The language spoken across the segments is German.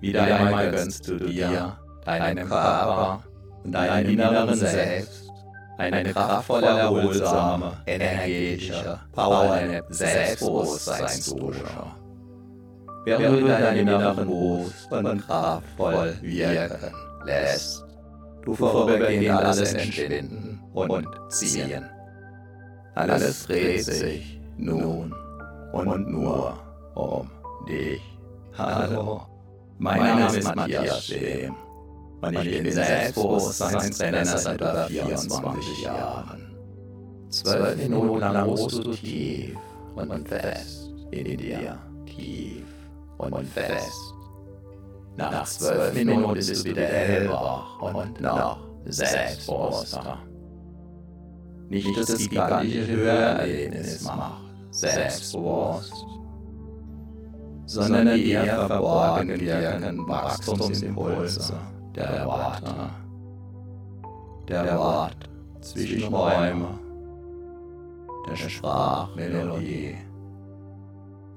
Wieder einmal gönnst du dir, deinem Körper und deinem inneren Selbst eine kraftvolle, erholsame, energetische, powernde Selbstbewusstseinsdusche. Während du deinen inneren bewusst und kraftvoll wirken lässt, du vorübergehend alles entschwinden und ziehen. Alles dreht sich nun und nur um dich. Hallo, mein Name ist Matthias Schehm und ich bin Selbstbewusstseinstrainer seit über 24 Jahren. Zwölf Minuten lang ruhst du tief und fest in dir, tief und fest. Nach zwölf Minuten bist du wieder hellwach und noch selbstbewusster. Nicht das gigantische Hörerlebnis macht. Selbstbewusst, sondern die eher verborgen wirkenden Wachstumsimpulse der Worte, der Wort Zwischenräume, der Sprachmelodie,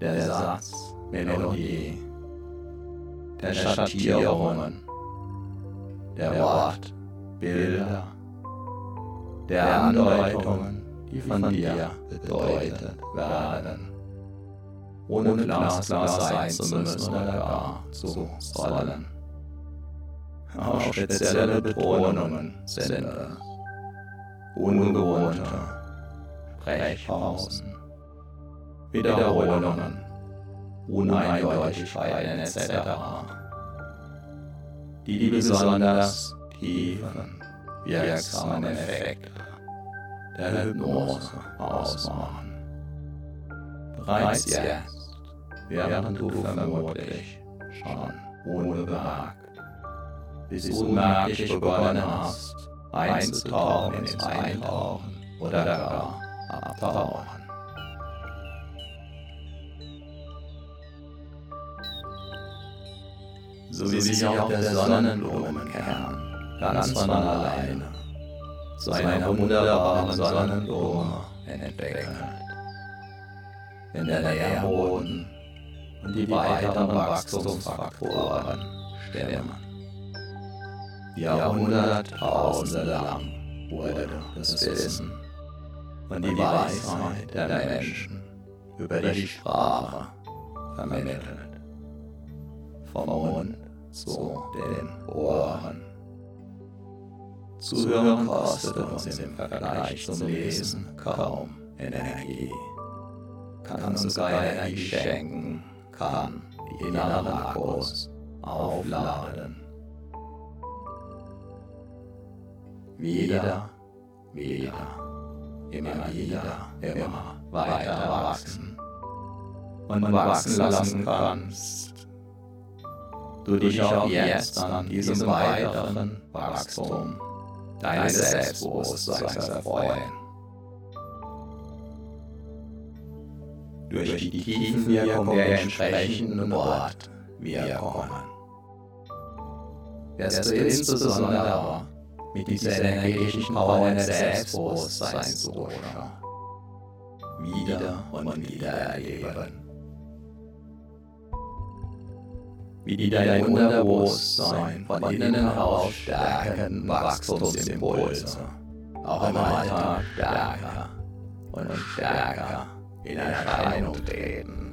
der Satzmelodie, der Schattierungen, der Wortbilder, der Andeutungen, die von dir bedeutet werden, ohne glasklar sein zu müssen oder gar zu sollen. Auch spezielle Betonungen sind ungewohnte Sprechpausen, Wiederholungen, Uneindeutigkeiten etc., die die besonders tiefen, wirksamen Effekte der Hypnose ausmachen. Bereits jetzt, während du vermutlich schon unbemerkt bis du unmerklich begonnen hast, einzutauchen ins Eintauchen oder gar abtauchen. So wie sich auch der Sonnenblumenkern ganz von alleine zu einer wunderbaren Sonnenblume entwickelt. Wenn der Nährboden und die weiteren Wachstumsfaktoren stimmen. Jahrhunderttausende lang wurde das Wissen und die Weisheit der Menschen über die Sprache vermittelt. Vom Mund zu den Ohren. Zuhören kostet uns im Vergleich zum Lesen kaum Energie. Kann uns Energie schenken, kann Akkus aufladen. wieder, wieder, immer wieder, immer weiter wachsen und wachsen lassen kannst. Du dich auch jetzt an diesem weiteren Wachstum deines Selbstbewusstseins erfreuen. Durch die tiefen Wirkung der entsprechenden Wortwirkungen wirst du insbesondere mit dieser energetischen Power des Selbstbewusstseins wieder und wieder erleben. Wie die dein Unterbewusstsein von innen heraus stärkenden Wachstumsimpulse. Auch im Alltag stärker und stärker in Erscheinung treten.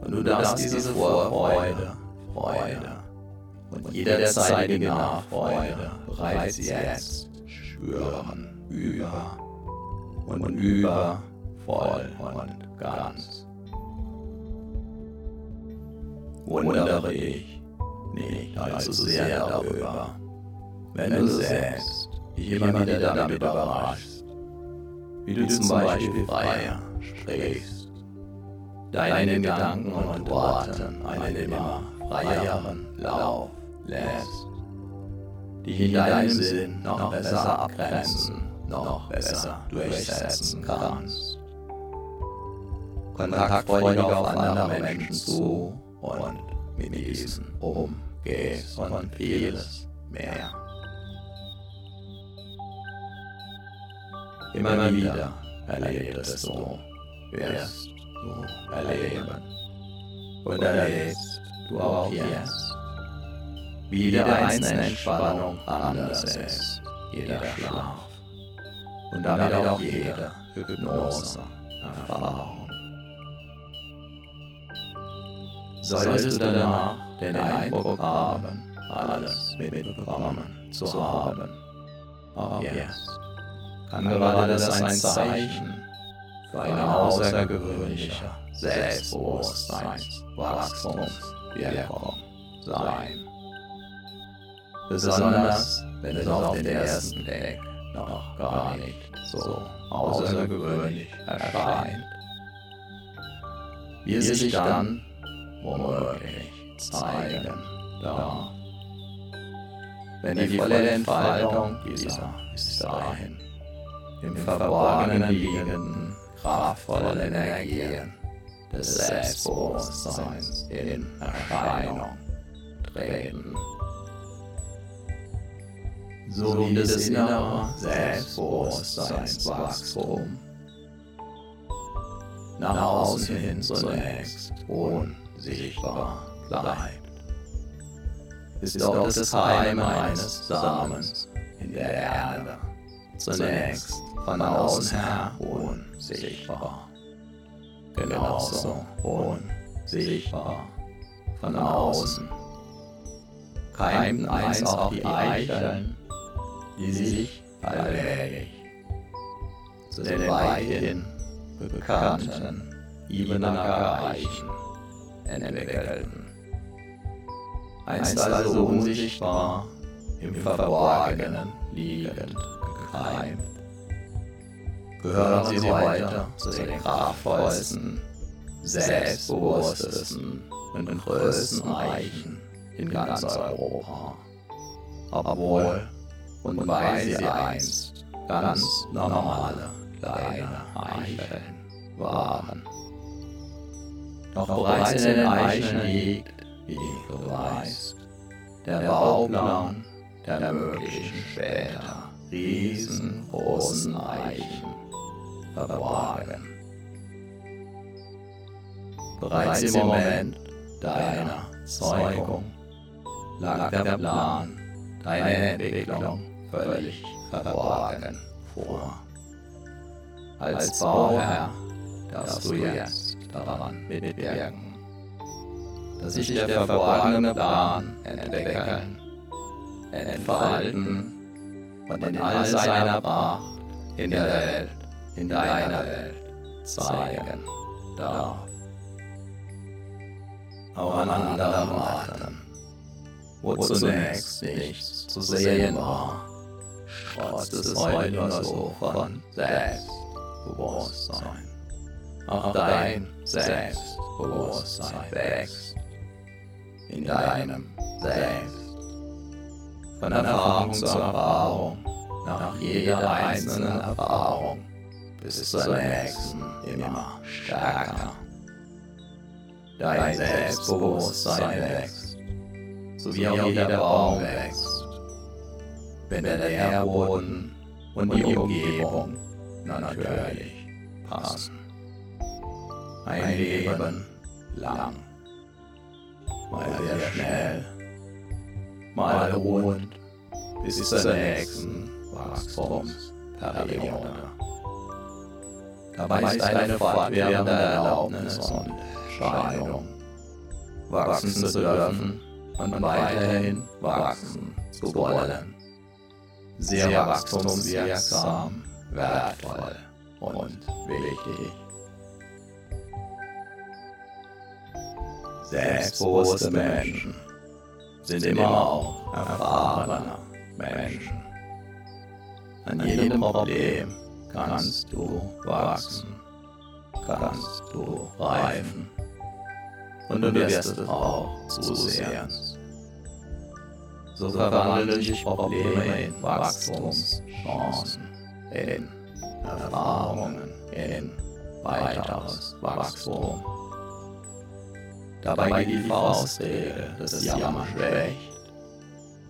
Und du darfst diese Vorfreude, Freude und jederzeitige Nachfreude bereits jetzt spüren, über und über, voll und ganz. Wundere ich nicht allzu sehr darüber, wenn du selbst dich wieder damit überraschst, wie du zum Beispiel freier sprichst, deinen Gedanken und Worten einen immer freieren Lauf lässt, dich in deinem Sinn noch besser abgrenzen, noch besser durchsetzen kannst. Kontaktfreudig auf andere Menschen zu und mit diesen umgehst und vieles mehr. Immer wieder erlebst du, wirst du? Erleben und erlebst du auch jetzt. Wie jede einzelne Entspannung anders ist, jeder Schlaf. Und damit auch jede Hypnose-Erfahrung. Solltest du danach den Eindruck haben, alles mitbekommen zu haben, auch jetzt. Kann gerade das ein Zeichen für eine außergewöhnliche Selbstbewusstseinswachstumswirkung sein. Besonders wenn es auf den ersten Blick noch gar nicht so außergewöhnlich erscheint. Wie es sich dann womöglich zeigen darf. Wenn die volle Entfaltung dieser bis dahin im Verborgenen liegenden kraftvollen Energien des Selbstbewusstseins in Erscheinung treten. So wie das innere Selbstbewusstseinswachstum nach außen hin zunächst unsichtbar bleibt, ist doch das Heim eines Samens in der Erde zunächst von außen her unsichtbar. Genauso unsichtbar von außen keimten einst auch die Eicheln, die sich allmählich zu den weithin bekannten Ibenacker Eichen entwickelten. Einst also unsichtbar im Verborgenen liegend gekeimt gehören sie weiter zu den kraftvollsten, selbstbewusstesten und größten Eichen in ganz Europa. Obwohl und weil sie einst ganz normale kleine Eicheln waren. Doch bereits in den Eichen liegt, wie du weißt, der Bauplan der möglichen später riesengroßen Eichen verborgen. Bereits im Moment deiner Zeugung lag der Plan, deine Entwicklung völlig verborgen vor. Als Bauherr darfst du jetzt daran mitwirken, dass sich der verborgene Plan entwickeln, entfalten und in all seiner Pracht in der Welt in deiner Welt zeigen darf. Auch an anderen Orten, wo zunächst nichts zu sehen war, trotz des heute nur so von Selbstbewusstsein. Auch dein Selbstbewusstsein wächst in deinem Selbst. Von Erfahrung zu Erfahrung, nach jeder einzelnen Erfahrung bis zur nächsten immer stärker. Dein Selbstbewusstsein wächst, so wie auch jeder Baum wächst, wenn der Nährboden und die Umgebung natürlich passen. Ein Leben lang, mal sehr schnell, mal ruhend bis zur nächsten Wachstumsperiode. Dabei ist eine fortwährende Erlaubnis und Entscheidung, wachsen zu dürfen und weiterhin wachsen zu wollen. Sehr wachstumswirksam, wertvoll und wichtig. Selbstbewusste Menschen sind immer auch erfahrene Menschen. An jedem Problem kannst du wachsen, kannst du reifen. Und du wirst es auch zusehen. So verwandeln sich Probleme in Wachstumschancen, in Erfahrungen, in weiteres Wachstum. Dabei geht die Faustregel des Jammer schlecht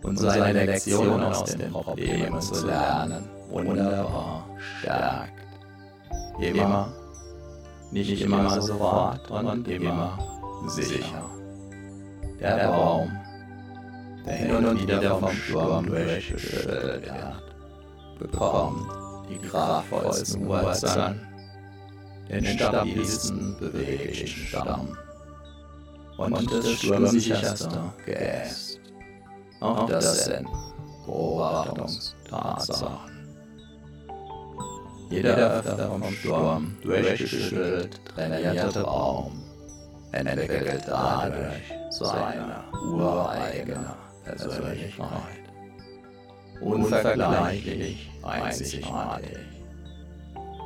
und seine Lektion aus den Problemen zu lernen wunderbar stärkt. Immer, nicht immer sofort und immer sicher. Der Baum, der hin und wieder vom Sturm durchgeschüttelt wird, bekommt die kraftvollsten Wurzeln, den stabilsten beweglichen Stamm und das sturmsicherste Geäst. Auch das sind Beobachtungstatsachen. Jeder öfter vom Sturm durchgeschüttelt trainierte Baum entwickelt dadurch seine ureigene Persönlichkeit. Unvergleichlich einzigartig.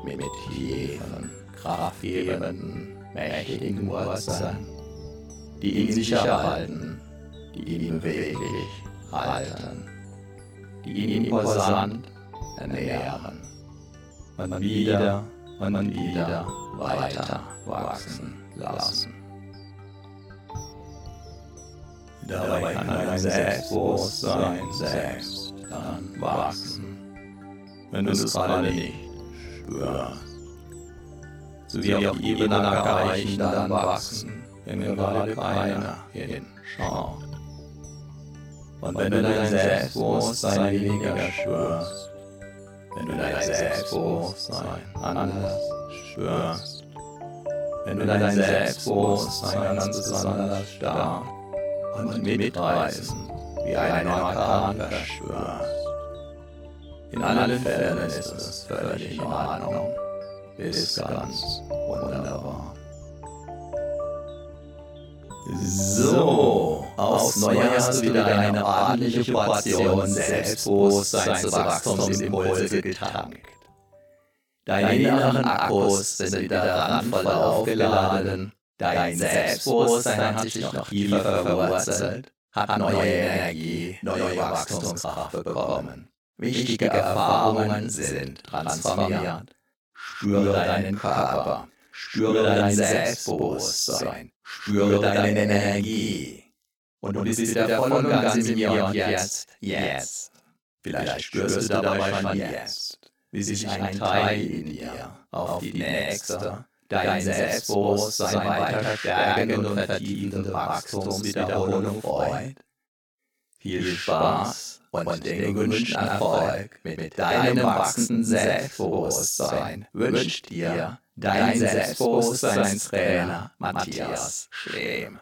Mit tiefen, kraftgebenden, mächtigen Wurzeln, die ihn sicher halten, die ihn beweglich halten, die ihn imposant ernähren und wieder und wieder weiter wachsen lassen. Dabei kann dein Selbstbewusstsein selbst dann wachsen, wenn du es gerade nicht spürst. So wie auch Ebenacker-Eichen dann wachsen, wenn gerade keiner hinschaut. Und wenn du dein Selbstbewusstsein weniger spürst, wenn du dein Selbstbewusstsein anders spürst, wenn du dein Selbstbewusstsein ganz besonders stark und mitreißen, wie ein Orkan verspürst. In allen Fällen ist es völlig in Ordnung, ist ganz wunderbar. So, aufs Neue hast du wieder eine ordentliche Portion Selbstbewusstseinswachstumsimpulse getankt. Deine inneren Akkus sind wieder randvoll aufgeladen, dein Selbstbewusstsein hat sich noch tiefer verwurzelt, hat neue Energie, neue Wachstumskraft bekommen. Wichtige Erfahrungen sind transformiert. Spüre deinen Körper, spüre dein Selbstbewusstsein, spüre deine Energie. Und du bist wieder voll und ganz im Hier und Jetzt, jetzt. Vielleicht spürst du dabei schon jetzt, wie sich ein Teil in dir auf die nächste, dein Selbstbewusstsein weiter stärkende und vertiefende Wachstumswiederholung freut. Viel Spaß und den gewünschten Erfolg mit deinem wachsenden Selbstbewusstsein wünscht dir dein Selbstbewusstseinstrainer Matthias Schlehm.